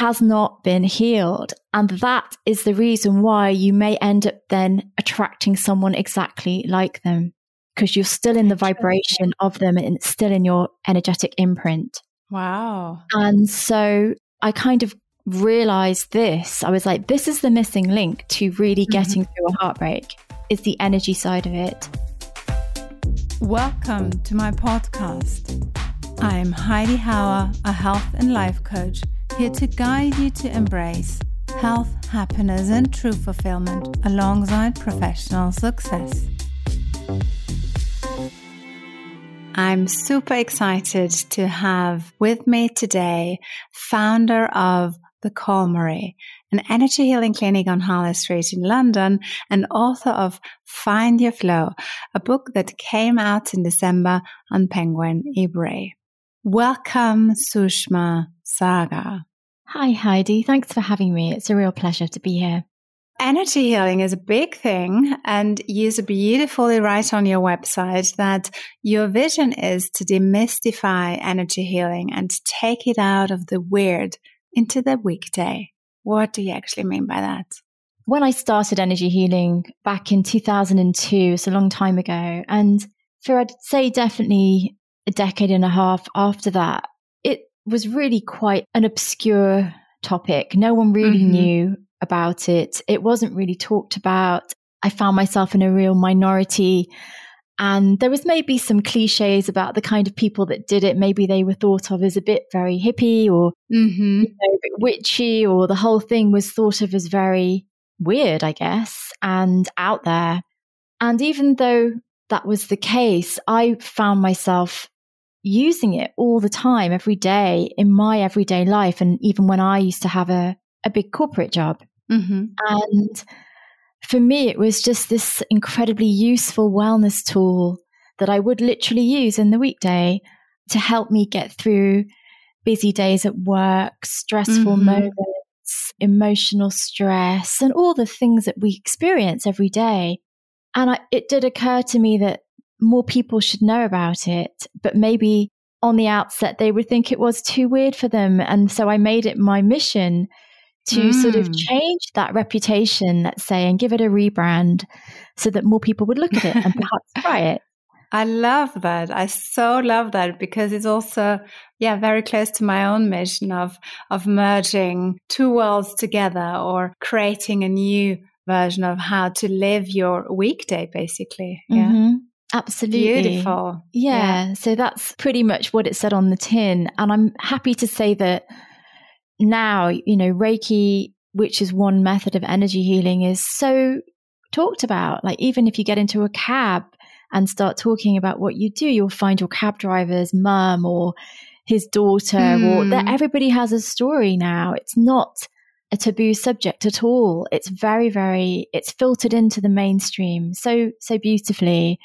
has not been healed. And that is the reason why you may end up then attracting someone exactly like them because you're still in the vibration of them and it's still in your energetic imprint. Wow. And so I kind of realized this. I was like, this is the missing link to really mm-hmm. getting mm-hmm. through a heartbreak is the energy side of it. Welcome to my podcast. I'm Heidi Hauer, a health and life coach, here to guide you to embrace health, happiness, and true fulfillment alongside professional success. I'm super excited to have with me today founder of The Calmery, an energy healing clinic on Harley Street in London, and author of Find Your Flow, a book that came out in December on Penguin Ebury. Welcome, Sushma Sagar. Hi, Heidi. Thanks for having me. It's a real pleasure to be here. Energy healing is a big thing, and you so beautifully write on your website that your vision is to demystify energy healing and take it out of the weird into the weekday. What do you actually mean by that? When I started energy healing back in 2002, it's a long time ago, and for I'd say definitely a decade and a half after that, was really quite an obscure topic. No one really mm-hmm. knew about it. It wasn't really talked about. I found myself in a real minority. And there was maybe some cliches about the kind of people that did it. Maybe they were thought of as a bit very hippie or mm-hmm. you know, a bit witchy, or the whole thing was thought of as very weird, I guess, and out there. And even though that was the case, I found myself using it all the time, every day in my everyday life. And even when I used to have a, a big corporate job. Mm-hmm. And for me, it was just this incredibly useful wellness tool that I would literally use in the weekday to help me get through busy days at work, stressful mm-hmm. moments, emotional stress, and all the things that we experience every day. And I, it did occur to me that more people should know about it, but maybe on the outset they would think it was too weird for them. And so I made it my mission to mm. sort of hmm. change that reputation, let's say, and give it a rebrand so that more people would look at it and perhaps try it. I love that. I so love that because it's also, yeah, very close to my own mission of, of merging two worlds together or creating a new version of how to live your weekday, basically. Yeah. Mm-hmm. Absolutely. Beautiful. Yeah. yeah. So that's pretty much what it said on the tin. And I'm happy to say that now, you know, Reiki, which is one method of energy healing, is so talked about. Like, even if you get into a cab and start talking about what you do, you'll find your cab driver's mum or his daughter, mm. or that hmm. everybody has a story now. It's not a taboo subject at all. It's very, very, it's filtered into the mainstream so, so beautifully.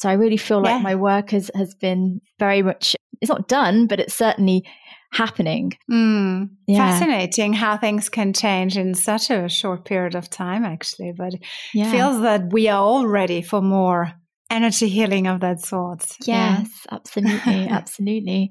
So I really feel like yeah. my work has, has been very much, it's not done, but it's certainly happening. Mm, yeah. Fascinating how things can change in such a short period of time, actually. But yeah. feels that we are all ready for more energy healing of that sort. Yes, yeah. absolutely. absolutely.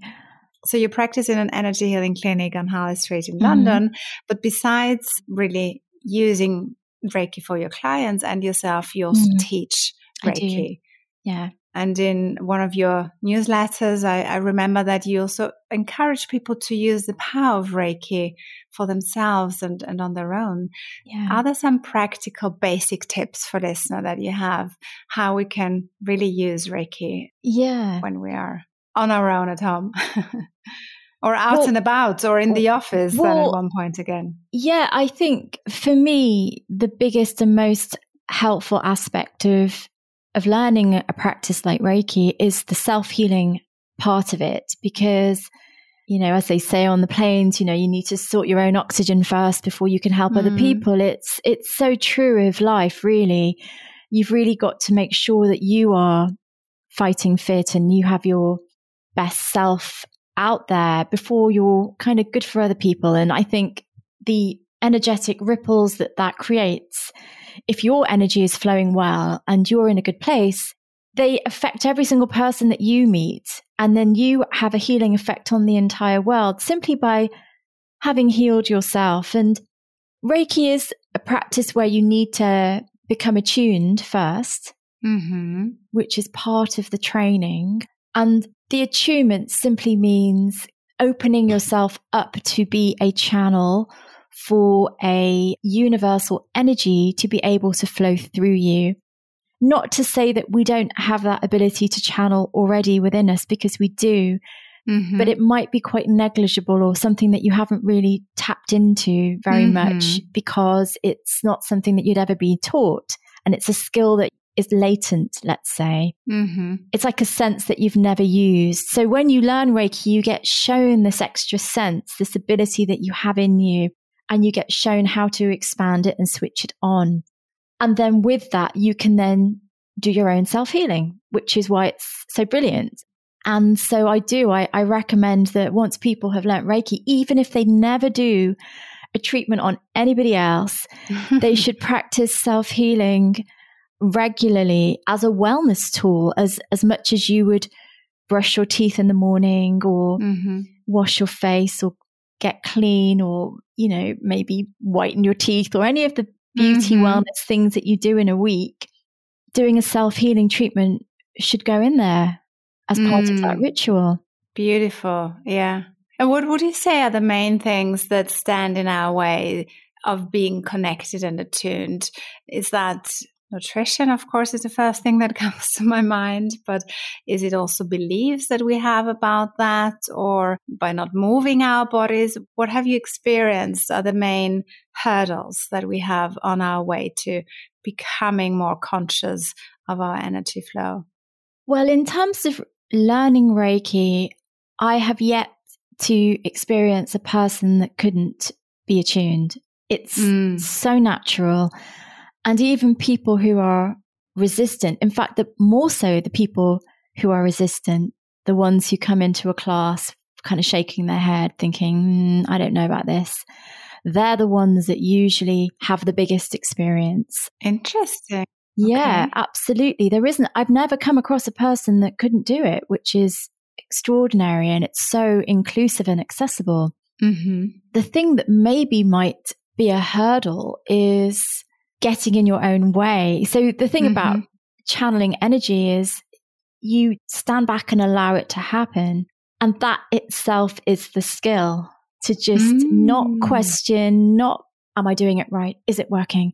So you practice in an energy healing clinic on Harley Street in mm-hmm. London. But besides really using Reiki for your clients and yourself, you also mm. teach Reiki. Yeah. And in one of your newsletters, I, I, remember that you also encourage people to use the power of Reiki for themselves and, and on their own. Yeah. Are there some practical basic tips for listener that you have how we can really use Reiki yeah. when we are on our own at home? or out well, and about or in the office well, then at one point again? Yeah, I think for me, the biggest and most helpful aspect of of learning a practice like Reiki is the self healing part of it because you know, as they say on the planes, you know, you need to sort your own oxygen first before you can help mm. other people. It's it's so true of life, really. You've really got to make sure that you are fighting fit and you have your best self out there before you're kind of good for other people. And I think the energetic ripples that that creates if your energy is flowing well and you're in a good place, they affect every single person that you meet. And then you have a healing effect on the entire world simply by having healed yourself. And Reiki is a practice where you need to become attuned 1st mm-hmm. which is part of the training. And the attunement simply means opening yourself up to be a channel for a universal energy to be able to flow through you. Not to say that we don't have that ability to channel already within us, because we do, Mm-hmm. but it might be quite negligible or something that you haven't really tapped into very Mhm. much because it's not something that you'd ever be taught. And it's a skill that is latent, let's say. Mm-hmm. It's like a sense that you've never used. So when you learn Reiki, you get shown this extra sense, this ability that you have in you, and you get shown how to expand it and switch it on. And then with that, you can then do your own self healing, which is why it's so brilliant. And so I do, I, I recommend that once people have learnt Reiki, even if they never do a treatment on anybody else, they should practice self healing regularly as a wellness tool, as, as much as you would brush your teeth in the morning or mm-hmm. wash your face or get clean or, you know, maybe whiten your teeth or any of the beauty Mhm. wellness things that you do in a week. Doing a self healing treatment should go in there as part of that Mm. ritual. Beautiful. Yeah. And what would you say are the main things that stand in our way of being connected and attuned? Is that nutrition, of course, is the first thing that comes to my mind, but is it also beliefs that we have about that or by not moving our bodies? What have you experienced are the main hurdles that we have on our way to becoming more conscious of our energy flow? Well, in terms of learning Reiki, I have yet to experience a person that couldn't be attuned. It's Mm. so natural. And even people who are resistant, in fact, the, more so the people who are resistant, the ones who come into a class kind of shaking their head, thinking, "Hmm, I don't know about this. They're the ones that usually have the biggest experience. Interesting. Yeah, Okay. absolutely. There isn't, I've never come across a person that couldn't do it, which is extraordinary. And it's so inclusive and accessible. Mm-hmm. The thing that maybe might be a hurdle is getting in your own way. So the thing about Mhm. channeling energy is you stand back and allow it to happen. And that itself is the skill to just not Mm. question, not, am I doing it right? Is it working?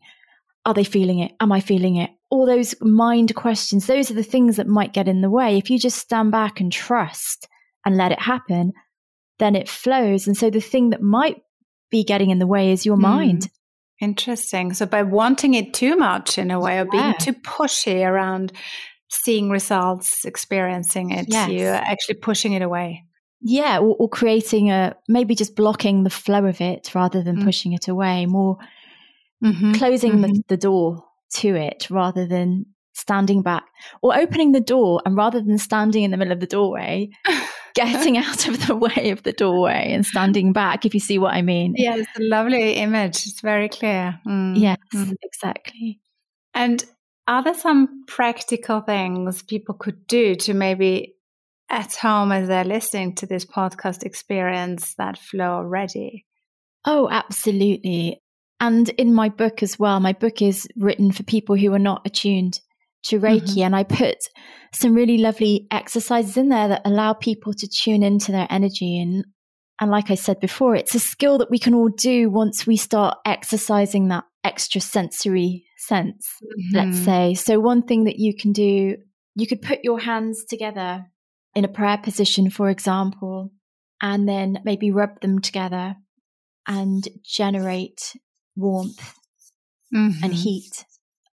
Are they feeling it? Am I feeling it? All those mind questions, those are the things that might get in the way. If you just stand back and trust and let it happen, then it flows. And so the thing that might be getting in the way is your Mm. mind. Interesting. So by wanting it too much in a way, or being Yeah. too pushy around seeing results, experiencing it, Yes. you're actually pushing it away. Yeah, or, or creating a maybe just blocking the flow of it rather than Mm. pushing it away, more Mm-hmm. closing the, the door to it rather than standing back or opening the door and rather than standing in the middle of the doorway, getting out of the way of the doorway and standing back, if you see what I mean. Yeah, it's a lovely image. It's very clear. Mm. Yes, Mm. exactly. And are there some practical things people could do to maybe at home as they're listening to this podcast experience that flow already? Oh, absolutely. And in my book as well, my book is written for people who are not attuned to Reiki. And I put some really lovely exercises in there that allow people to tune into their energy. And, and like I said before, it's a skill that we can all do once we start exercising that extra sensory sense, let's Mhm. say. So, one thing that you can do, you could put your hands together in a prayer position, for example, and then maybe rub them together and generate warmth and Mhm. heat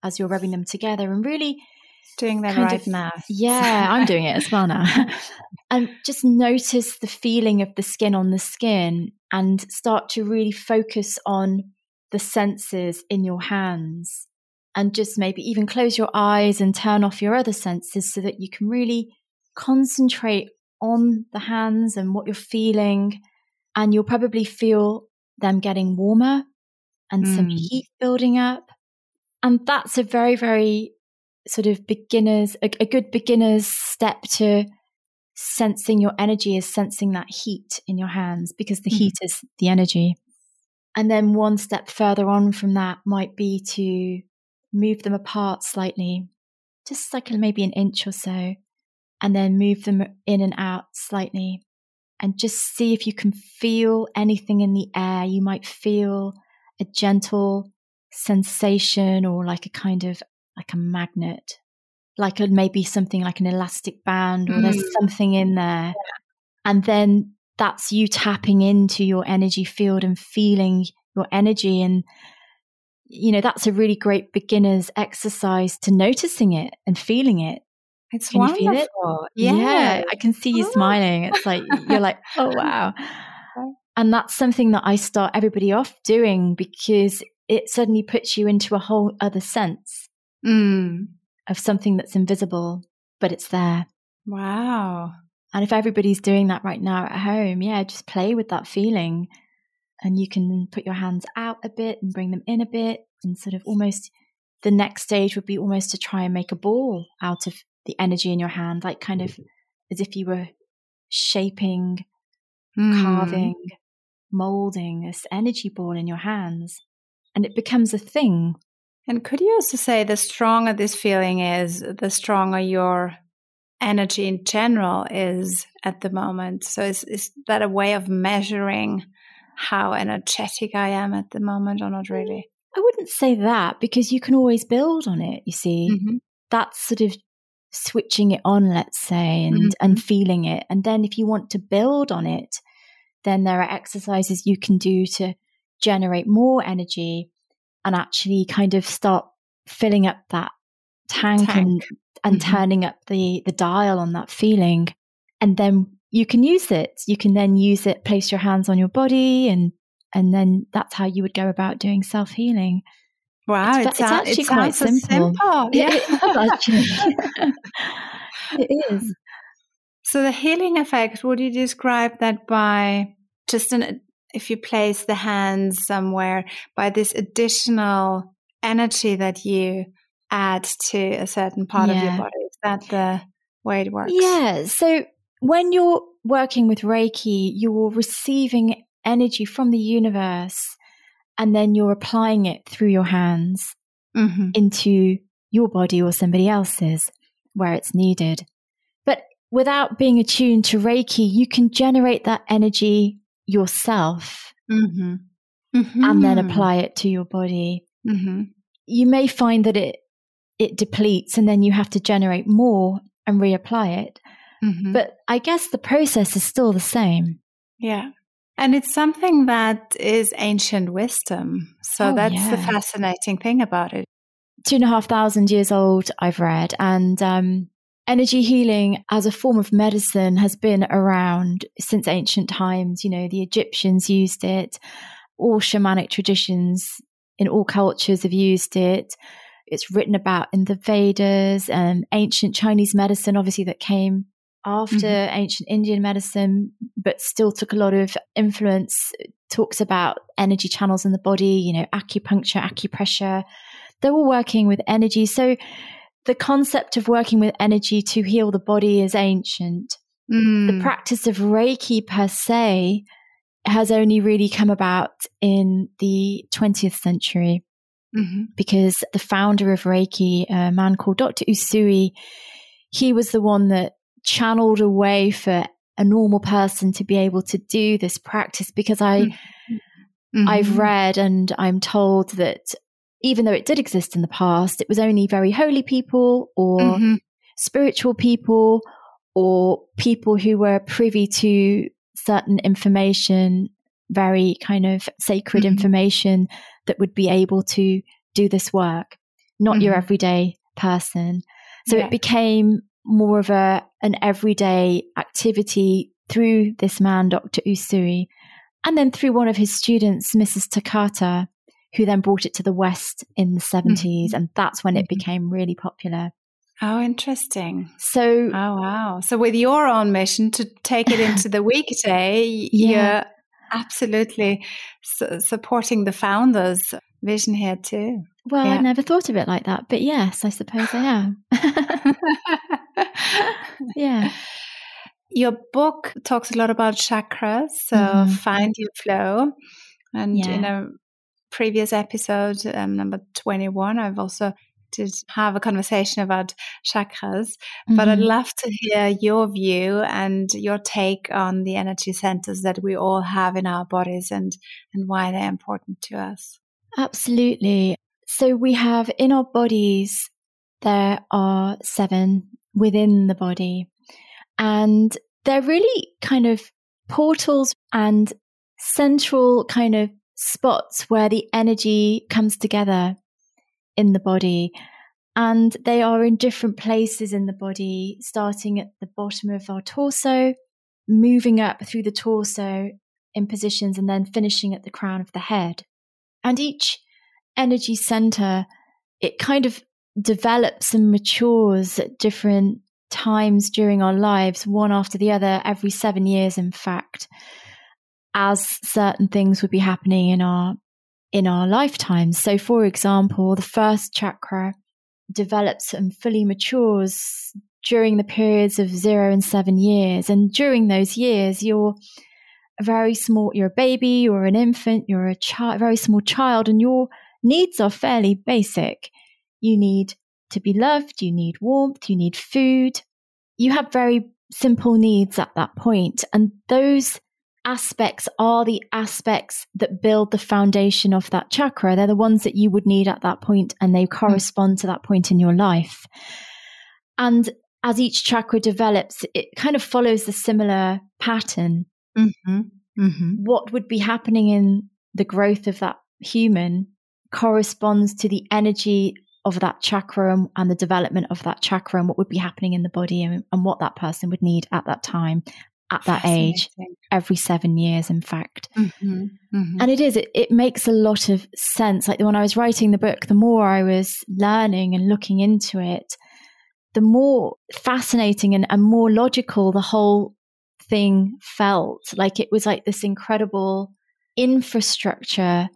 as you're rubbing them together and really Doing that kind right of- now. yeah i'm doing it as well now and just notice the feeling of the skin on the skin and start to really focus on the senses in your hands and just maybe even close your eyes and turn off your other senses so that you can really concentrate on the hands and what you're feeling and you'll probably feel them getting warmer and some Mm. heat building up and that's a very very sort of beginners a, a good beginner's step to sensing your energy is sensing that heat in your hands because the mm-hmm. heat is the energy. And then one step further on from that might be to move them apart slightly, just like maybe an inch or so, and then move them in and out slightly. And just see if you can feel anything in the air. You might feel a gentle sensation or like a kind of like a magnet, like a, maybe something like an elastic band or mm. there's something in there. And then that's you tapping into your energy field and feeling your energy. And, you know, that's a really great beginner's exercise to noticing it and feeling it. It's can wonderful. It? Yeah. yeah. I can see you oh. smiling. It's like, you're like, oh, wow. And that's something that I start everybody off doing because it suddenly puts you into a whole other sense mm. of something that's invisible, but it's there. Wow. And if everybody's doing that right now at home, yeah, just play with that feeling. And you can put your hands out a bit and bring them in a bit. And sort of almost the next stage would be almost to try and make a ball out of the energy in your hand, like kind of as if you were shaping, mm. carving, molding this energy ball in your hands and it becomes a thing. And could you also say the stronger this feeling is, the stronger your energy in general is at the moment? So is, is that a way of measuring how energetic I am at the moment or not really? I wouldn't say that because you can always build on it, you see. Mm-hmm. That's sort of switching it on, let's say, and, mm-hmm. and feeling it. And then if you want to build on it, then there are exercises you can do to generate more energy and actually kind of start filling up that tank, tank. and, and mm-hmm. turning up the, the dial on that feeling. And then you can use it. You can then use it, place your hands on your body and and then that's how you would go about doing self healing. Wow, it's, it's, actually quite simple. simple. Yeah, it it is. So the healing effect, would you describe that by just an if you place the hands somewhere by this additional energy that you add to a certain part yeah. of your body. Is that the way it works? Yeah. So when you're working with Reiki, you're receiving energy from the universe and then you're applying it through your hands mm-hmm. into your body or somebody else's where it's needed. But without being attuned to Reiki, you can generate that energy yourself mm-hmm. Mm-hmm. and then apply it to your body. Mm-hmm. You may find that it it depletes and then you have to generate more and reapply it. Mm-hmm. But I guess the process is still the same. Yeah. And it's something that is ancient wisdom. So oh, that's yeah. the fascinating thing about it. Two and a half thousand years old, I've read. And um, energy healing as a form of medicine has been around since ancient times. You know, the Egyptians used it, all shamanic traditions in all cultures have used it. It's written about in the Vedas and ancient Chinese medicine, obviously, that came after mm-hmm. ancient Indian medicine, but still took a lot of influence. talks about energy channels in the body, you know, acupuncture, acupressure. They're all working with energy. So the concept of working with energy to heal the body is ancient. Mm. The practice of Reiki per se has only really come about in the 20th century mm-hmm. because the founder of Reiki, a man called Dr. Usui, he was the one that channeled a way for a normal person to be able to do this practice because I mm-hmm. I've read and I'm told that even though it did exist in the past, it was only very holy people or mm-hmm. spiritual people or people who were privy to certain information, very kind of sacred mm-hmm. information that would be able to do this work, not mm-hmm. your everyday person. So yeah. it became more of a an everyday activity through this man, Dr. Usui, and then through one of his students, Mrs. Takata, who then brought it to the West in the 70s. Mm-hmm. And that's when it mm-hmm. became really popular. Oh, interesting. So, oh, wow. So, with your own mission to take it into the weekday, yeah. you're absolutely su- supporting the founders' vision here, too. Well, yeah. I never thought of it like that, but yes, I suppose I am. yeah. your book talks a lot about chakras, so mm-hmm. find your flow. And yeah. in a previous episode, um, number 21, I've also did have a conversation about chakras, mm-hmm. but I'd mm-hmm. love to hear your view and your take on the energy centers that we all have in our bodies and, and why they're important to us. Absolutely. So we have in our bodies, there are seven within the body. And they're really kind of portals and central kind of spots where the energy comes together in the body. And they are in different places in the body, starting at the bottom of our torso, moving up through the torso in positions, and then finishing at the crown of the head. And each energy center, it kind of develops and matures at different times during our lives, one after the other, every seven years, in fact, as certain things would be happening in our in our lifetimes. So, for example, the first chakra develops and fully matures during the periods of zero and seven years. And during those years, you're a very small, you're a baby, you're an infant, you're a child, very small child, and your needs are fairly basic. You need to be loved, you need warmth, you need food. You have very simple needs at that point, and those aspects are the aspects that build the foundation of that chakra. They're the ones that you would need at that point, and they correspond mm. to that point in your life. And as each chakra develops, it kind of follows the similar pattern. Mm-hmm. Mm-hmm. What would be happening in the growth of that human corresponds to the energy of that chakra and, and, the development of that chakra and what would be happening in the body and, and what that person would need at that time at that age every seven years in fact mm-hmm, mm-hmm. and it is it, it makes a lot of sense like when i was writing the book the more i was learning and looking into it the more fascinating and, and more logical the whole thing felt like it was like this incredible infrastructure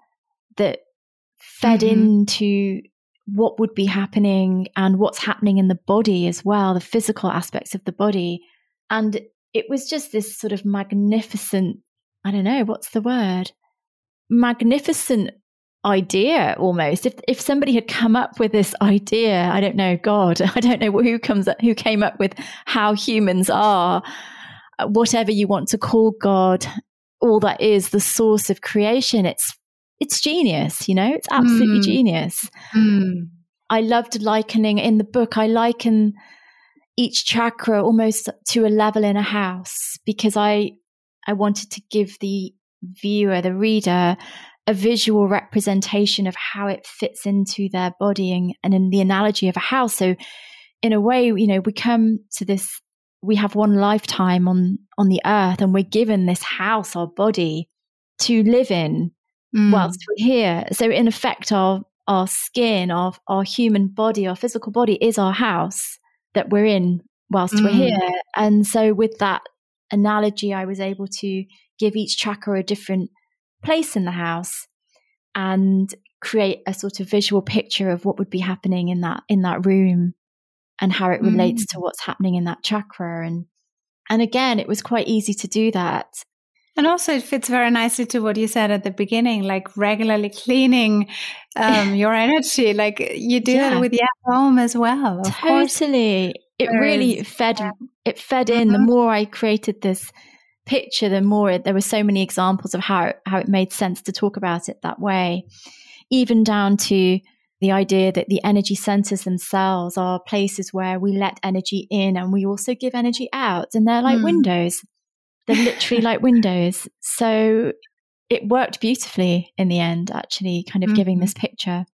that fed mm-hmm. into what would be happening and what's happening in the body as well, the physical aspects of the body. And it was just this sort of magnificent, I don't know, what's the word? Magnificent idea almost. If if somebody had come up with this idea, I don't know, God, I don't know who comes up, who came up with how humans are, whatever you want to call God, all that is the source of creation. It's it's genius, you know, it's absolutely mm. genius. Mm. I loved likening in the book, I liken each chakra almost to a level in a house because I I wanted to give the viewer, the reader, a visual representation of how it fits into their body and, and in the analogy of a house. So in a way, you know, we come to this we have one lifetime on on the earth and we're given this house, our body, to live in mm. whilst we're here. So in effect, our our skin, our our human body, our physical body is our house that we're in whilst mm. we're here. And so with that analogy, I was able to give each chakra a different place in the house and create a sort of visual picture of what would be happening in that in that room and how it relates mm. to what's happening in that chakra and and again it was quite easy to do that and also, it fits very nicely to what you said at the beginning, like regularly cleaning um, your energy. Like you do yeah. it with your home as well. totally. Course. It really fed. It fed in. Mm-hmm. The more I created this picture, the more it, there were so many examples of how how it made sense to talk about it that way. Even down to the idea that the energy centers themselves are places where we let energy in and we also give energy out, and they're like mm. windows they're literally like windows. So it worked beautifully in the end, actually, kind of mm-hmm. giving this picture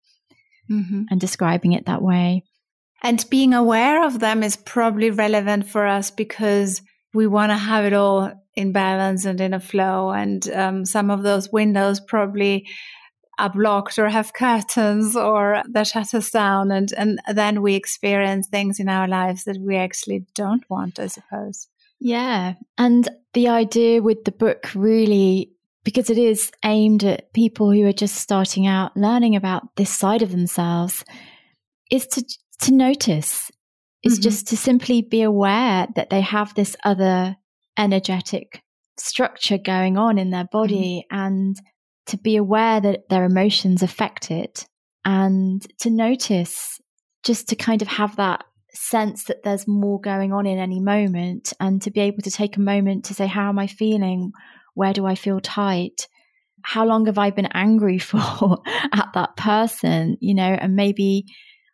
mm-hmm. and describing it that way. And being aware of them is probably relevant for us because we want to have it all in balance and in a flow. And um, some of those windows probably are blocked or have curtains or the shutters down. And, and then we experience things in our lives that we actually don't want, I suppose. Yeah. And the idea with the book really, because it is aimed at people who are just starting out learning about this side of themselves, is to, to notice, is mm-hmm. just to simply be aware that they have this other energetic structure going on in their body mm-hmm. and to be aware that their emotions affect it and to notice just to kind of have that sense that there's more going on in any moment and to be able to take a moment to say how am i feeling where do i feel tight how long have i been angry for at that person you know and maybe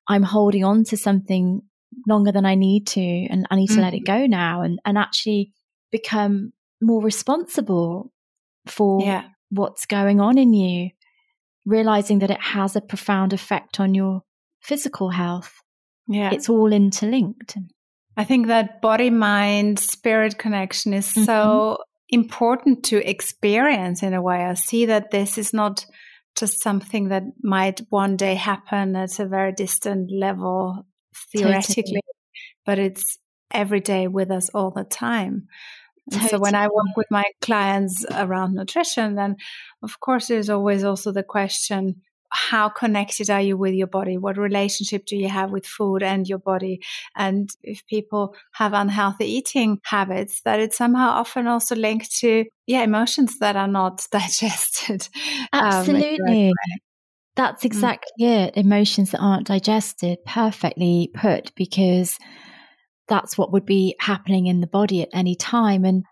i'm holding on to something longer than i need to and i need to mm-hmm. let it mm-hmm. go now and and actually become more responsible for yeah. what's going on in you realizing that it has a profound effect on your physical health. Yeah. It's all interlinked. I think that body mind spirit connection is mm-hmm. so important to experience in a way. I see that this is not just something that might one day happen at a very distant level theoretically, totally. but it's every day with us all the time. Totally. So when I work with my clients around nutrition, then of course there's always also the question how connected are you with your body? What relationship do you have with food and your body? And if people have unhealthy eating habits, that it's somehow often also linked to, yeah, emotions that are not digested. Um, Absolutely. Um, That's mm. exactly mm. it. Emotions that aren't digested, perfectly put, because that's what would be happening in the body at any time. And,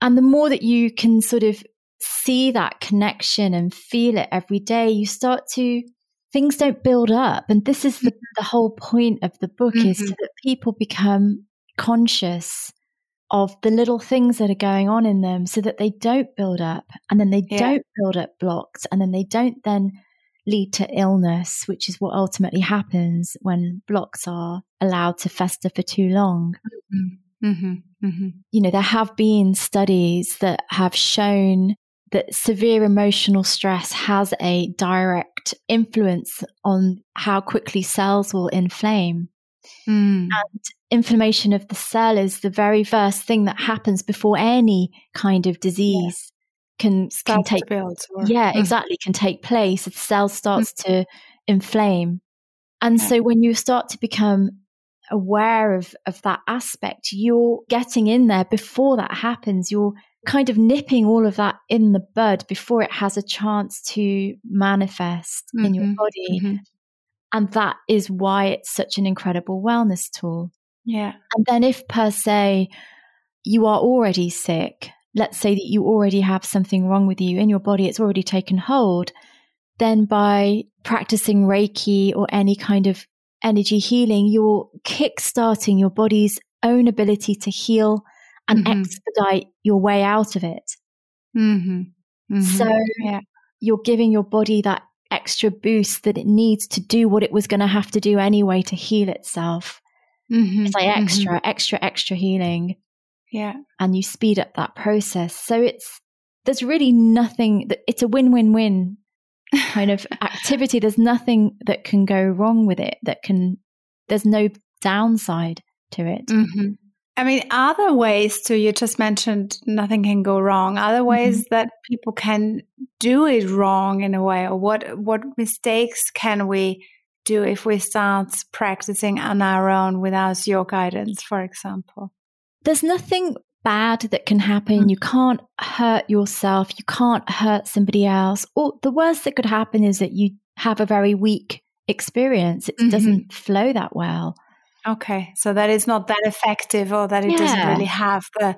and the more that you can sort of see that connection and feel it every day, you start to, things don't build up. And this is the, mm-hmm. the whole point of the book mm-hmm. is so that people become conscious of the little things that are going on in them so that they don't build up and then they yeah. don't build up blocks and then they don't then lead to illness, which is what ultimately happens when blocks are allowed to fester for too long. Mm-hmm. Mm-hmm. mm-hmm. You know, there have been studies that have shown that severe emotional stress has a direct influence on how quickly cells will inflame. Mm. And inflammation of the cell is the very first thing that happens before any kind of disease can can take build, or, yeah mm. exactly can take place the cell starts mm. to inflame and yeah. so when you start to become aware of of that aspect you're getting in there before that happens you're kind of nipping all of that in the bud before it has a chance to manifest mm-hmm. in your mm-hmm. body mm-hmm. and that is why it's such an incredible wellness tool yeah and then if per se you are already sick let's say that you already have something wrong with you in your body, it's already taken hold, then by practicing Reiki or any kind of energy healing, you're kickstarting your body's own ability to heal and mm-hmm. expedite your way out of it. Mm-hmm. Mm-hmm. So yeah. you're giving your body that extra boost that it needs to do what it was going to have to do anyway to heal itself. Mm-hmm. It's like mm-hmm. extra, extra, extra healing. Yeah. And you speed up that process. So it's, there's really nothing that it's a win win win kind of activity. There's nothing that can go wrong with it that can, there's no downside to it. Mm-hmm. I mean, other ways to, you just mentioned nothing can go wrong. Other ways mm-hmm. that people can do it wrong in a way, or what, what mistakes can we do if we start practicing on our own without your guidance, for example? there's nothing bad that can happen. You can't hurt yourself. You can't hurt somebody else. Or the worst that could happen is that you have a very weak experience. It mm-hmm. doesn't flow that well. Okay. So that is not that effective or that it yeah. doesn't really have the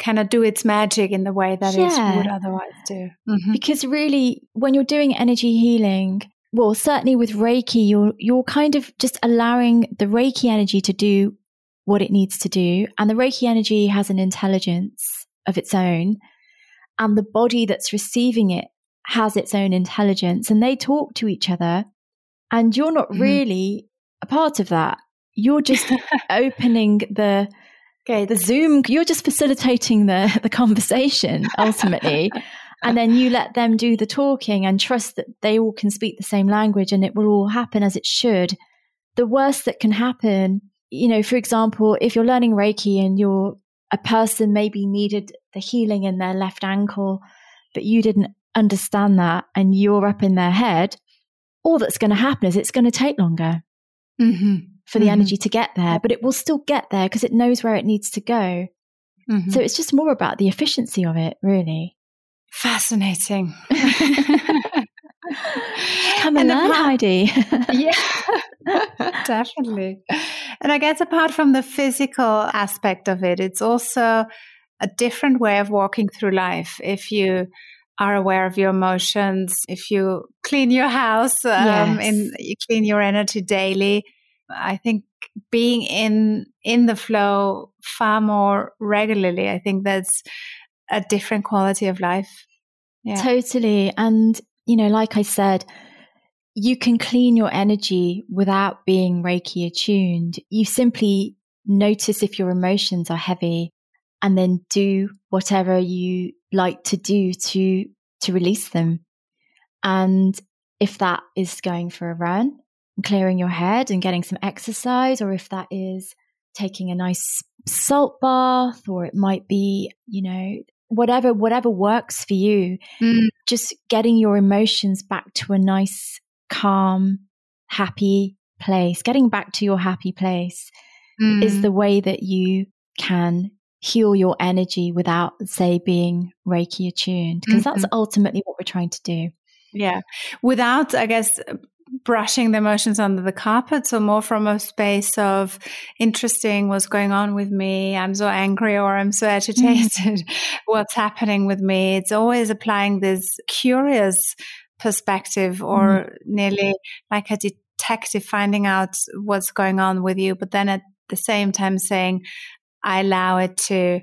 kind of do its magic in the way that yeah. it would otherwise do. Mm-hmm. Because really, when you're doing energy healing, well, certainly with Reiki, you're you're kind of just allowing the Reiki energy to do what it needs to do. And the Reiki energy has an intelligence of its own. And the body that's receiving it has its own intelligence. And they talk to each other. And you're not mm-hmm. really a part of that. You're just opening the okay. the Zoom. You're just facilitating the the conversation ultimately. and then you let them do the talking and trust that they all can speak the same language and it will all happen as it should. The worst that can happen you know, for example, if you're learning Reiki and you're a person maybe needed the healing in their left ankle, but you didn't understand that and you're up in their head, all that's going to happen is it's going to take longer mm-hmm. for the mm-hmm. energy to get there, but it will still get there because it knows where it needs to go. Mm-hmm. So it's just more about the efficiency of it, really. Fascinating. Come and, and learn, Heidi. yeah, definitely. And I guess apart from the physical aspect of it, it's also a different way of walking through life. If you are aware of your emotions, if you clean your house, um, yes. and you clean your energy daily, I think being in in the flow far more regularly, I think that's a different quality of life. Yeah. Totally. And, you know, like I said, you can clean your energy without being Reiki attuned. You simply notice if your emotions are heavy and then do whatever you like to do to to release them. And if that is going for a run, clearing your head and getting some exercise, or if that is taking a nice salt bath, or it might be, you know, whatever whatever works for you mm. just getting your emotions back to a nice calm happy place getting back to your happy place mm. is the way that you can heal your energy without say being reiki attuned because mm-hmm. that's ultimately what we're trying to do yeah without i guess brushing the emotions under the carpet. So more from a space of interesting what's going on with me. I'm so angry or I'm so agitated. what's happening with me? It's always applying this curious perspective or mm. nearly like a detective finding out what's going on with you. But then at the same time saying, I allow it to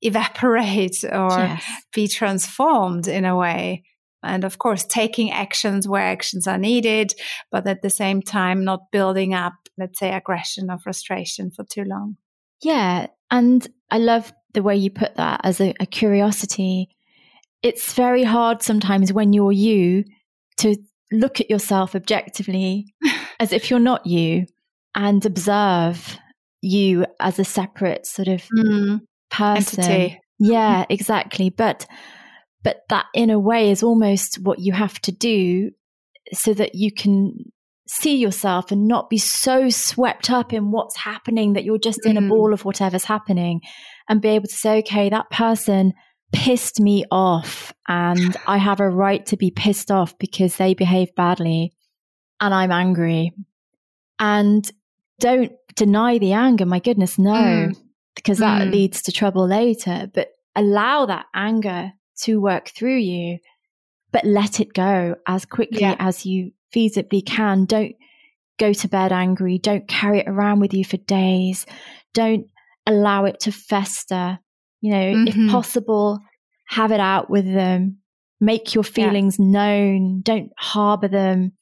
evaporate or yes. be transformed in a way and of course taking actions where actions are needed but at the same time not building up let's say aggression or frustration for too long yeah and i love the way you put that as a, a curiosity it's very hard sometimes when you're you to look at yourself objectively as if you're not you and observe you as a separate sort of mm, person entity. yeah exactly but but that, in a way, is almost what you have to do so that you can see yourself and not be so swept up in what's happening that you're just in a mm. ball of whatever's happening and be able to say, okay, that person pissed me off and I have a right to be pissed off because they behaved badly and I'm angry. And don't deny the anger. My goodness, no, mm. because that mm. leads to trouble later. But allow that anger to work through you, but let it go as quickly yeah. as you feasibly can. Don't go to bed angry. Don't carry it around with you for days. Don't allow it to fester. You know, mm-hmm. if possible, have it out with them. Make your feelings yeah. known. Don't harbor them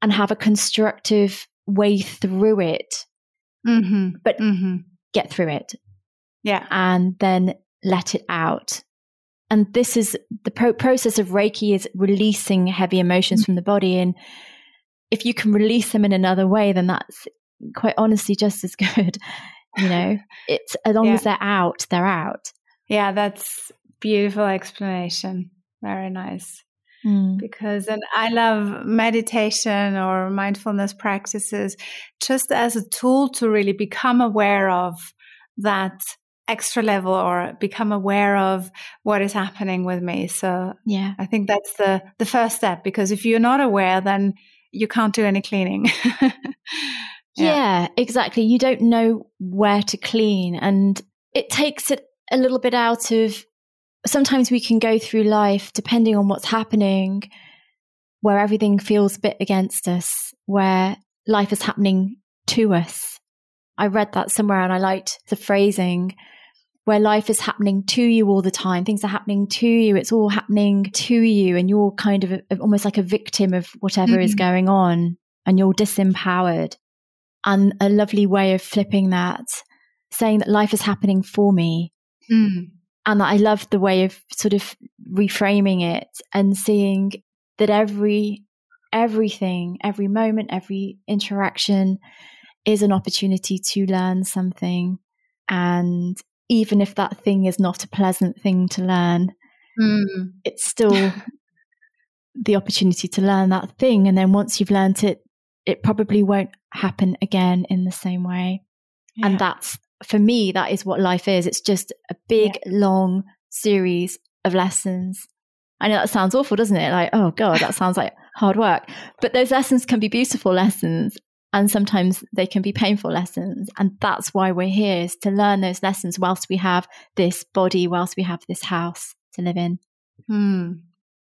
and have a constructive way through it. Mm-hmm. But mm-hmm. get through it. Yeah. And then let it out and this is the pro- process of reiki is releasing heavy emotions mm-hmm. from the body and if you can release them in another way then that's quite honestly just as good you know it's as long yeah. as they're out they're out yeah that's beautiful explanation very nice mm. because and i love meditation or mindfulness practices just as a tool to really become aware of that extra level or become aware of what is happening with me. So yeah, I think that's the, the first step because if you're not aware, then you can't do any cleaning. yeah. yeah, exactly. You don't know where to clean and it takes it a little bit out of sometimes we can go through life depending on what's happening where everything feels a bit against us, where life is happening to us. I read that somewhere and I liked the phrasing where life is happening to you all the time. Things are happening to you. It's all happening to you. And you're kind of a, almost like a victim of whatever mm-hmm. is going on and you're disempowered. And a lovely way of flipping that, saying that life is happening for me. Mm. And I love the way of sort of reframing it and seeing that every, everything, every moment, every interaction is an opportunity to learn something and even if that thing is not a pleasant thing to learn, mm. it's still the opportunity to learn that thing. And then once you've learned it, it probably won't happen again in the same way. Yeah. And that's for me, that is what life is. It's just a big, yeah. long series of lessons. I know that sounds awful, doesn't it? Like, oh God, that sounds like hard work. But those lessons can be beautiful lessons and sometimes they can be painful lessons. And that's why we're here is to learn those lessons whilst we have this body, whilst we have this house to live in. Hmm.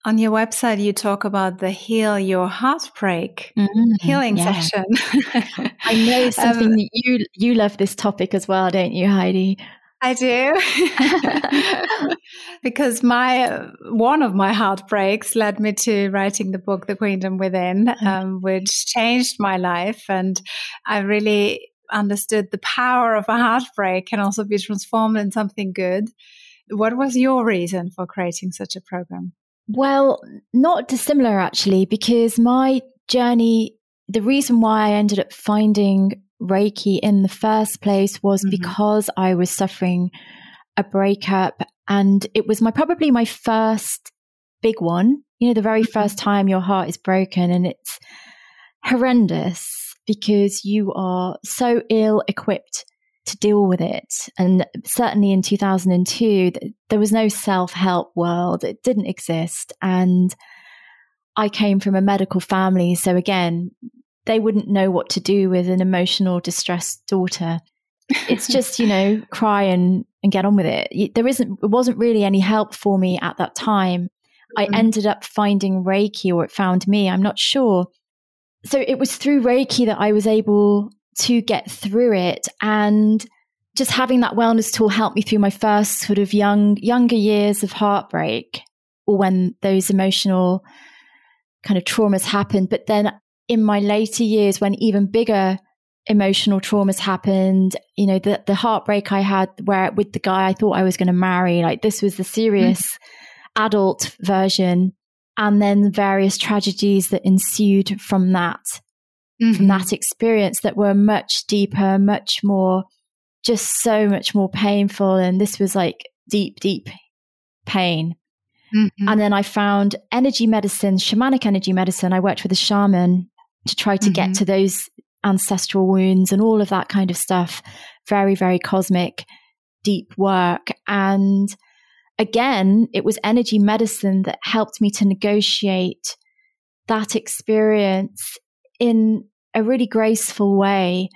On your website, you talk about the Heal Your Heartbreak mm-hmm. healing yeah. session. I know something um, that you you love this topic as well, don't you, Heidi? I do. because my one of my heartbreaks led me to writing the book The Queendom Within, mm-hmm. um, which changed my life and I really understood the power of a heartbreak can also be transformed in something good. What was your reason for creating such a program? Well, not dissimilar actually, because my journey, the reason why I ended up finding Reiki in the first place was mm-hmm. because I was suffering a breakup and it was my probably my first big one. You know, the very mm-hmm. first time your heart is broken and it's horrendous because you are so ill equipped to deal with it. And certainly in 2002, there was no self help world, it didn't exist. And I came from a medical family. So again, they wouldn't know what to do with an emotional distressed daughter. It's just, you know, cry and, and get on with it. There isn't, it wasn't really any help for me at that time. I mm-hmm. ended up finding Reiki or it found me. I'm not sure. So it was through Reiki that I was able to get through it. And just having that wellness tool helped me through my first sort of young younger years of heartbreak or when those emotional kind of traumas happened. But then in my later years when even bigger emotional traumas happened you know the the heartbreak i had where with the guy i thought i was going to marry like this was the serious mm-hmm. adult version. And then various tragedies that ensued from that mm-hmm. from that experience that were much deeper much more just so much more painful and this was like deep deep pain mm-hmm. and then i found energy medicine shamanic energy medicine i worked with a shaman to try to mm-hmm. get to those ancestral wounds and all of that kind of stuff. Very, very cosmic, deep work. And again, it was energy medicine that helped me to negotiate that experience in a really graceful way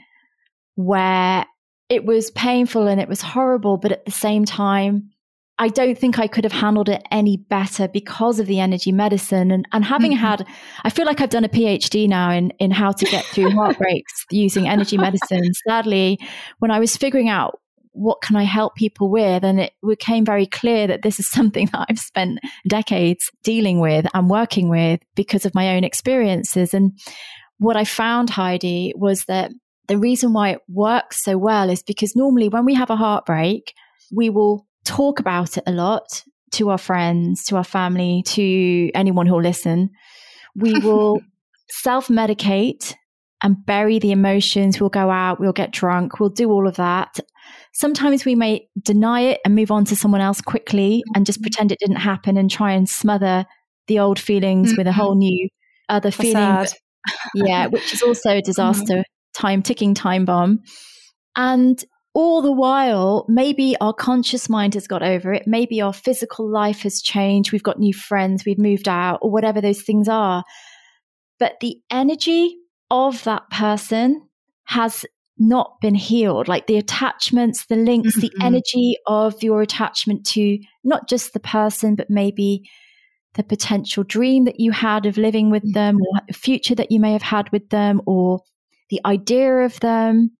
where it was painful and it was horrible, but at the same time, I don't think I could have handled it any better because of the energy medicine and, and having mm-hmm. had, I feel like I've done a PhD now in, in how to get through heartbreaks using energy medicine. Sadly, when I was figuring out what can I help people with, and it became very clear that this is something that I've spent decades dealing with and working with because of my own experiences. And what I found, Heidi, was that the reason why it works so well is because normally when we have a heartbreak, we will talk about it a lot to our friends, to our family, to anyone who'll listen. We will self medicate and bury the emotions. We'll go out, we'll get drunk, we'll do all of that. Sometimes we may deny it and move on to someone else quickly and just mm-hmm. pretend it didn't happen and try and smother the old feelings mm-hmm. with a mm-hmm. whole new other feeling. Yeah, which is also a mm-hmm. disaster, time ticking time bomb. And all the while, maybe our conscious mind has got over it. Maybe our physical life has changed. We've got new friends. We've moved out or whatever those things are. But the energy of that person has not been healed. Like the attachments, the links, mm-hmm. the energy of your attachment to not just the person, but maybe the potential dream that you had of living with mm-hmm. them or a future that you may have had with them or the idea of them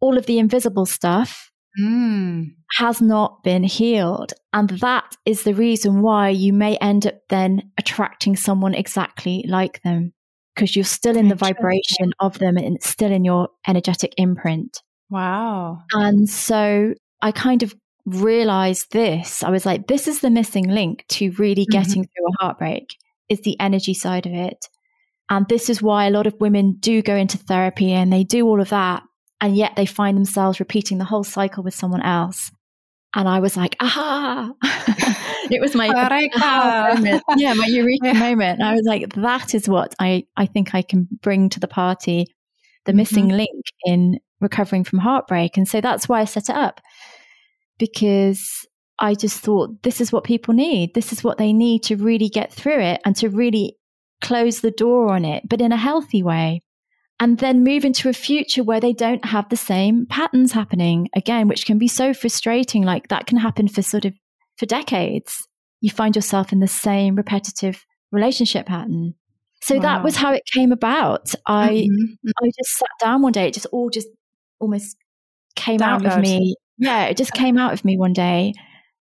all of the invisible stuff mm. has not been healed. And that is the reason why you may end up then attracting someone exactly like them because you're still in the vibration of them and it's still in your energetic imprint. Wow. And so I kind of realized this. I was like, this is the missing link to really mm-hmm. getting mm-hmm. through a heartbreak is the energy side of it. And this is why a lot of women do go into therapy and they do all of that and yet they find themselves repeating the whole cycle with someone else. And I was like, aha! it was my moment. Yeah, my eureka yeah. moment. And I was like, that is what I, I think I can bring to the party. The mm-hmm. missing link in recovering from heartbreak. And so that's why I set it up because I just thought this is what people need. This is what they need to really get through it and to really close the door on it, but in a healthy way. And then move into a future where they don't have the same patterns happening again, which can be so frustrating. Like that can happen for sort of for decades. You find yourself in the same repetitive relationship pattern. So wow. that was how it came about. I mm-hmm. I just sat down one day. It just all just almost came out of me. Yeah, it just came out of me one day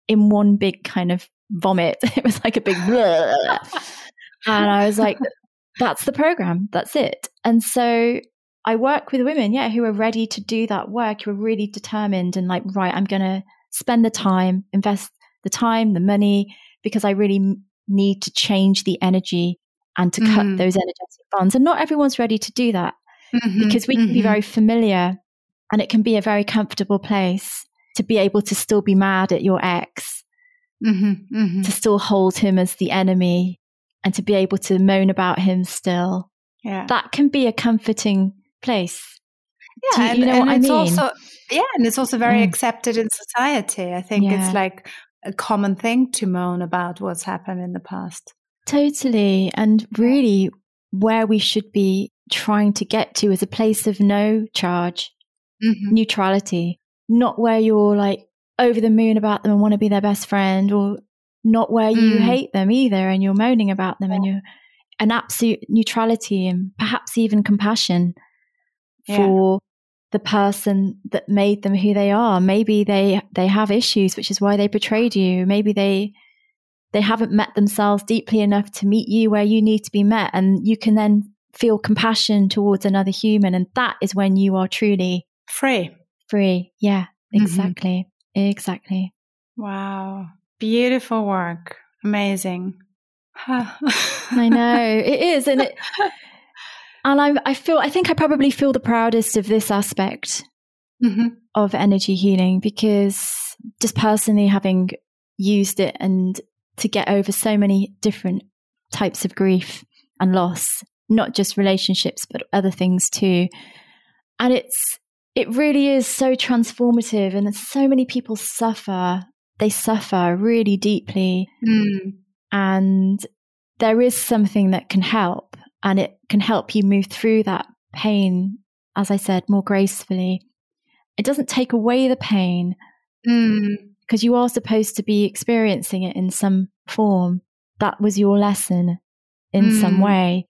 in one big kind of vomit. It was like a big and I was like, that's the program. That's it. And so I work with women, yeah, who are ready to do that work, who are really determined and like, right, I'm going to spend the time, invest the time, the money, because I really need to change the energy and to mm. cut those energetic bonds. And not everyone's ready to do that mm-hmm, because we can mm-hmm. be very familiar and it can be a very comfortable place to be able to still be mad at your ex, mm-hmm, mm-hmm. to still hold him as the enemy, and to be able to moan about him still. Yeah. That can be a comforting place. Yeah, you, and, you know and it's I mean? also yeah, and it's also very mm. accepted in society. I think yeah. it's like a common thing to moan about what's happened in the past. Totally. And really where we should be trying to get to is a place of no charge, mm-hmm. neutrality, not where you're like over the moon about them and want to be their best friend, or not where you mm. hate them either and you're moaning about them yeah. and you're an absolute neutrality and perhaps even compassion yeah. for the person that made them who they are. Maybe they they have issues, which is why they betrayed you. Maybe they they haven't met themselves deeply enough to meet you where you need to be met, and you can then feel compassion towards another human, and that is when you are truly free. Free. Yeah, mm-hmm. exactly. Mm-hmm. Exactly. Wow. Beautiful work. Amazing. I know it is. And it, and I, I feel, I think I probably feel the proudest of this aspect mm-hmm. of energy healing because just personally having used it and to get over so many different types of grief and loss, not just relationships, but other things too. And it's, it really is so transformative and so many people suffer they suffer really deeply mm. and there is something that can help and it can help you move through that pain as i said more gracefully it doesn't take away the pain because mm. you are supposed to be experiencing it in some form that was your lesson in mm. some way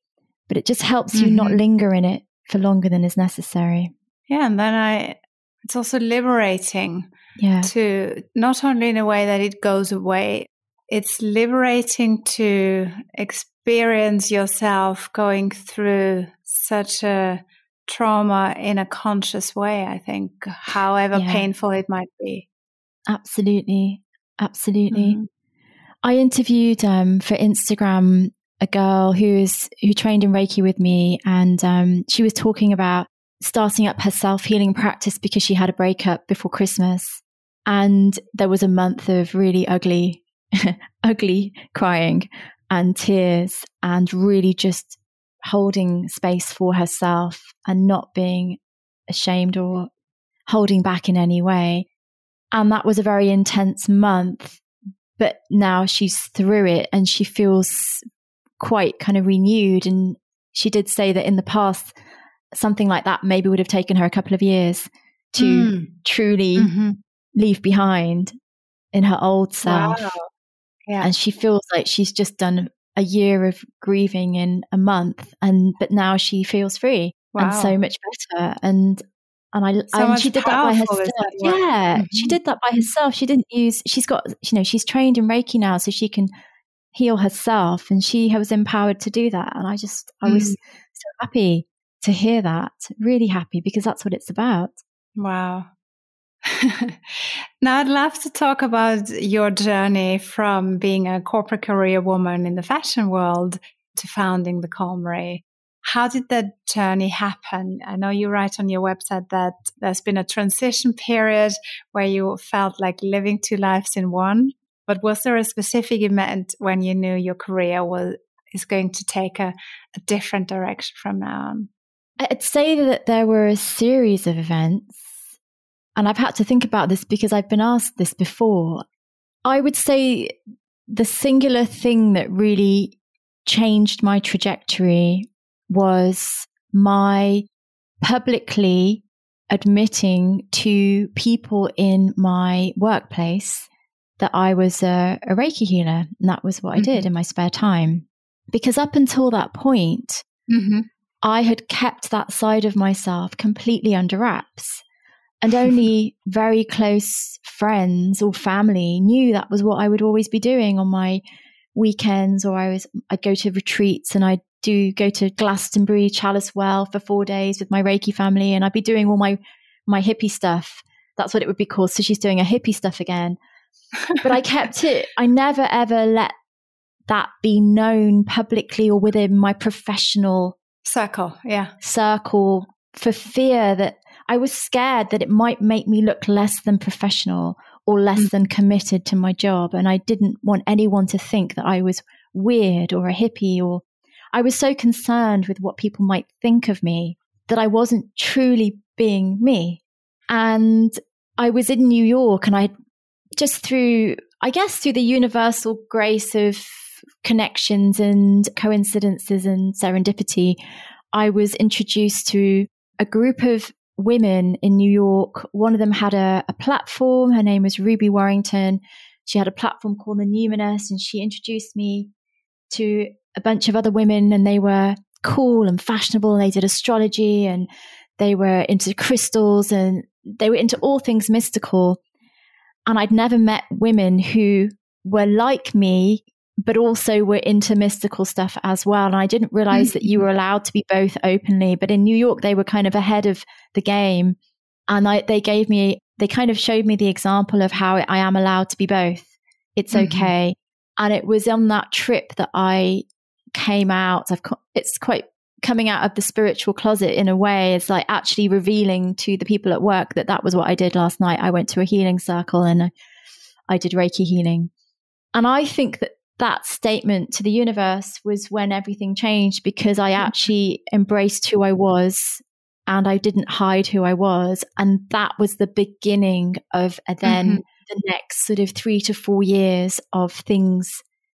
but it just helps you mm-hmm. not linger in it for longer than is necessary yeah, and then I, it's also liberating yeah. to not only in a way that it goes away, it's liberating to experience yourself going through such a trauma in a conscious way, I think, however yeah. painful it might be. Absolutely. Absolutely. Mm-hmm. I interviewed um, for Instagram a girl who is who trained in Reiki with me, and um, she was talking about starting up her self healing practice because she had a breakup before Christmas. And there was a month of really ugly, ugly crying and tears and really just holding space for herself and not being ashamed or holding back in any way. And that was a very intense month. But now she's through it and she feels quite kind of renewed. And she did say that in the past, something like that maybe would have taken her a couple of years to mm. truly mm-hmm. leave behind in her old self. Wow. Yeah. And she feels like she's just done a year of grieving in a month and but now she feels free wow. and so much better and and I so and she did that by herself. Yeah, mm-hmm. she did that by herself. She didn't use. She's got you know she's trained in Reiki now, so she can heal herself, and she was empowered to do that. And I just I was mm. so happy to hear that. Really happy because that's what it's about. Wow. now, I'd love to talk about your journey from being a corporate career woman in the fashion world to founding the Calmery. How did that journey happen? I know you write on your website that there's been a transition period where you felt like living two lives in one. But was there a specific event when you knew your career was is going to take a, a different direction from now on? I'd say that there were a series of events, and I've had to think about this because I've been asked this before. I would say the singular thing that really changed my trajectory was my publicly admitting to people in my workplace that I was a, a Reiki healer. And that was what mm-hmm. I did in my spare time. Because up until that point, mm-hmm. I had kept that side of myself completely under wraps. And only very close friends or family knew that was what I would always be doing on my weekends, or I was I'd go to retreats and I'd do go to Glastonbury Chalice Well for four days with my Reiki family, and I'd be doing all my my hippie stuff. That's what it would be called. So she's doing a hippie stuff again. but I kept it. I never ever let that be known publicly or within my professional circle. Yeah, circle for fear that I was scared that it might make me look less than professional or less mm. than committed to my job. And I didn't want anyone to think that I was weird or a hippie or I was so concerned with what people might think of me that I wasn't truly being me. And I was in New York and I just through, I guess, through the universal grace of connections and coincidences and serendipity, I was introduced to a group of women in New York. One of them had a, a platform. Her name was Ruby Warrington. She had a platform called the Numinous, and she introduced me to a bunch of other women, and they were cool and fashionable. And they did astrology, and they were into crystals, and they were into all things mystical. And I'd never met women who were like me but also were into mystical stuff as well. And I didn't realize that you were mm-hmm. allowed to be both openly. But in New York, they were kind of ahead of the game. And I, they gave me, they kind of showed me the example of how I am allowed to be both. It's mm-hmm. okay. And it was on that trip that I came out. I've, it's quite coming out of the spiritual closet in a way. It's like actually revealing to the people at work that that was what I did last night. I went to a healing circle and I did Reiki healing. And I think that that statement to the universe was when everything changed because I mm-hmm. actually embraced who I was and I didn't hide who I was. And that was the beginning of uh, then mm-hmm. the next sort of three to four years of things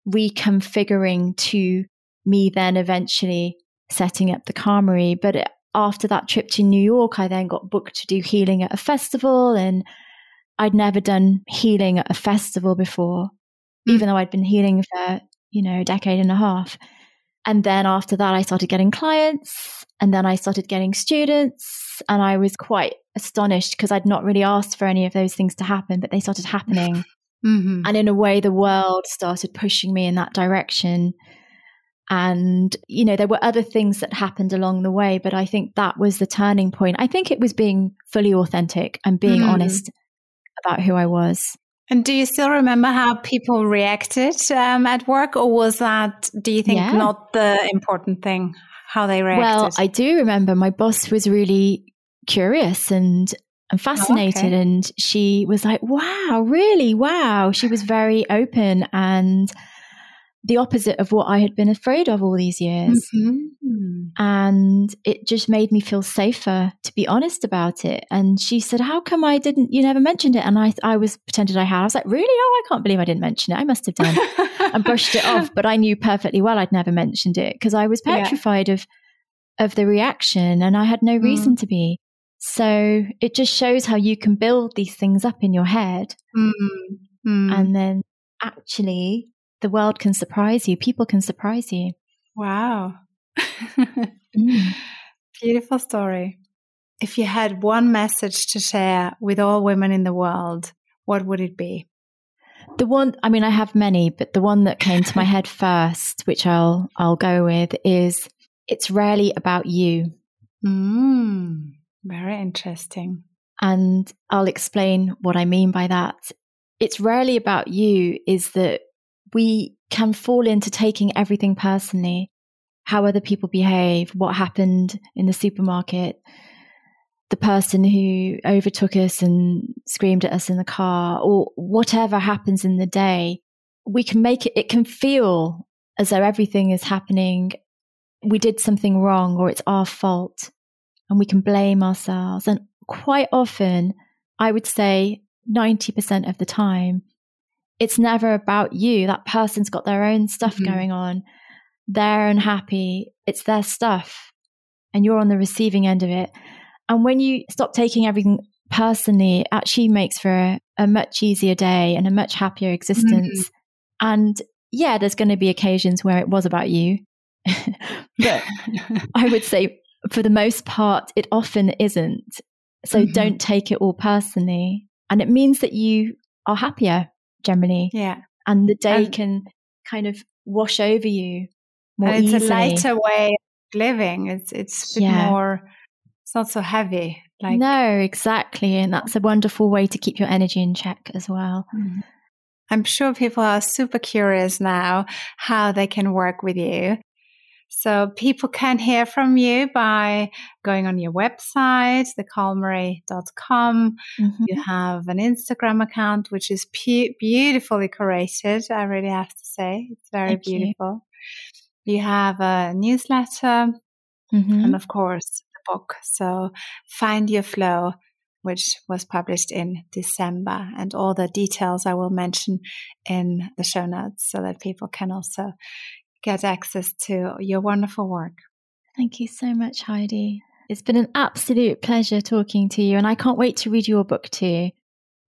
reconfiguring to me then eventually setting up the Calmery. But uh, after that trip to New York, I then got booked to do healing at a festival and I'd never done healing at a festival before mm. even though I'd been healing for, you know, a decade and a half. And then after that, I started getting clients and then I started getting students. And I was quite astonished because I'd not really asked for any of those things to happen, but they started happening. Mm-hmm. And in a way, the world started pushing me in that direction. And, you know, there were other things that happened along the way, but I think that was the turning point. I think it was being fully authentic and being mm. honest about who I was. And do you still remember how people reacted um, at work, or was that, do you think, yeah. not the important thing, how they reacted? Well, I do remember my boss was really curious and, and fascinated, oh, okay. and she was like, wow, really? Wow. She was very open and the opposite of what I had been afraid of all these years. Mm-hmm. And it just made me feel safer to be honest about it. And she said, How come I didn't, you never mentioned it? And I, I was pretended I had. I was like, Really? Oh, I can't believe I didn't mention it. I must have done. and brushed it off. But I knew perfectly well I'd never mentioned it because I was petrified yeah. of, of the reaction and I had no reason mm. to be. So it just shows how you can build these things up in your head. Mm. Mm. And then actually the world can surprise you, people can surprise you. Wow. mm. Beautiful story. If you had one message to share with all women in the world, what would it be? The one, I mean, I have many, but the one that came to my head first, which I'll I'll go with, is it's rarely about you. Mm, very interesting. And I'll explain what I mean by that. It's rarely about you. Is that we can fall into taking everything personally how other people behave, what happened in the supermarket, the person who overtook us and screamed at us in the car, or whatever happens in the day. We can make it, it can feel as though everything is happening. We did something wrong or it's our fault. and we can blame ourselves. And quite often, I would say 90% of the time, it's never about you. That person's got their own stuff mm-hmm. going on. They're unhappy. It's their stuff. And you're on the receiving end of it. And when you stop taking everything personally, it actually makes for a, a much easier day and a much happier existence. Mm-hmm. And yeah, there's going to be occasions where it was about you. but I would say for the most part, it often isn't. So mm-hmm. don't take it all personally. And it means that you are happier generally. Yeah. And the day and, can kind of wash over you more it's easily. a lighter way of living. It's it's yeah. more it's not so heavy. Like No, exactly. And that's a wonderful way to keep your energy in check as well. Mm-hmm. I'm sure people are super curious now how they can work with you. So people can hear from you by going on your website, thecalmery.com. Mm-hmm. You have an Instagram account, which is pu- beautifully curated. I really have to say it's very Thank beautiful. You. you. have a newsletter mm-hmm. and of course the book. So find your flow which was published in December. And all the details I will mention in the show notes so that people can also get access to your wonderful work. Thank you so much, Heidi. It's been an absolute pleasure talking to you, and I can't wait to read your book too.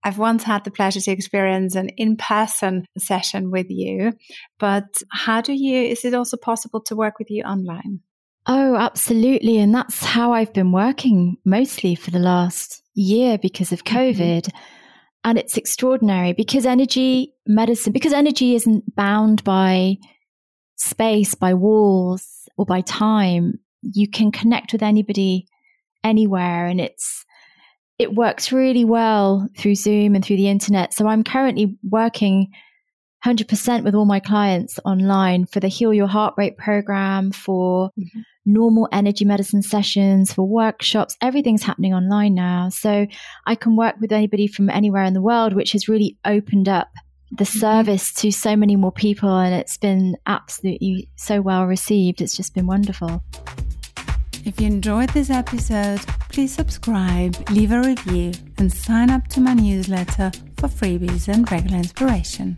I've once had the pleasure to experience an in person session with you, but how do you, is it also possible to work with you online? Oh, absolutely. And that's how I've been working mostly for the last year because of mm-hmm. COVID. Mm-hmm. And it's extraordinary because energy medicine, because energy isn't bound by space, by walls, or by time, you can connect with anybody anywhere. And it's, it works really well through Zoom and through the internet. So I'm currently working 100% with all my clients online for the Heal Your Heartbreak program, for mm-hmm. normal energy medicine sessions, for workshops. Everything's happening online now. So I can work with anybody from anywhere in the world, which has really opened up the mm-hmm. service to so many more people and it's been absolutely so well received. It's just been wonderful. If you enjoyed this episode, please subscribe, leave a review, and sign up to my newsletter for freebies and regular inspiration.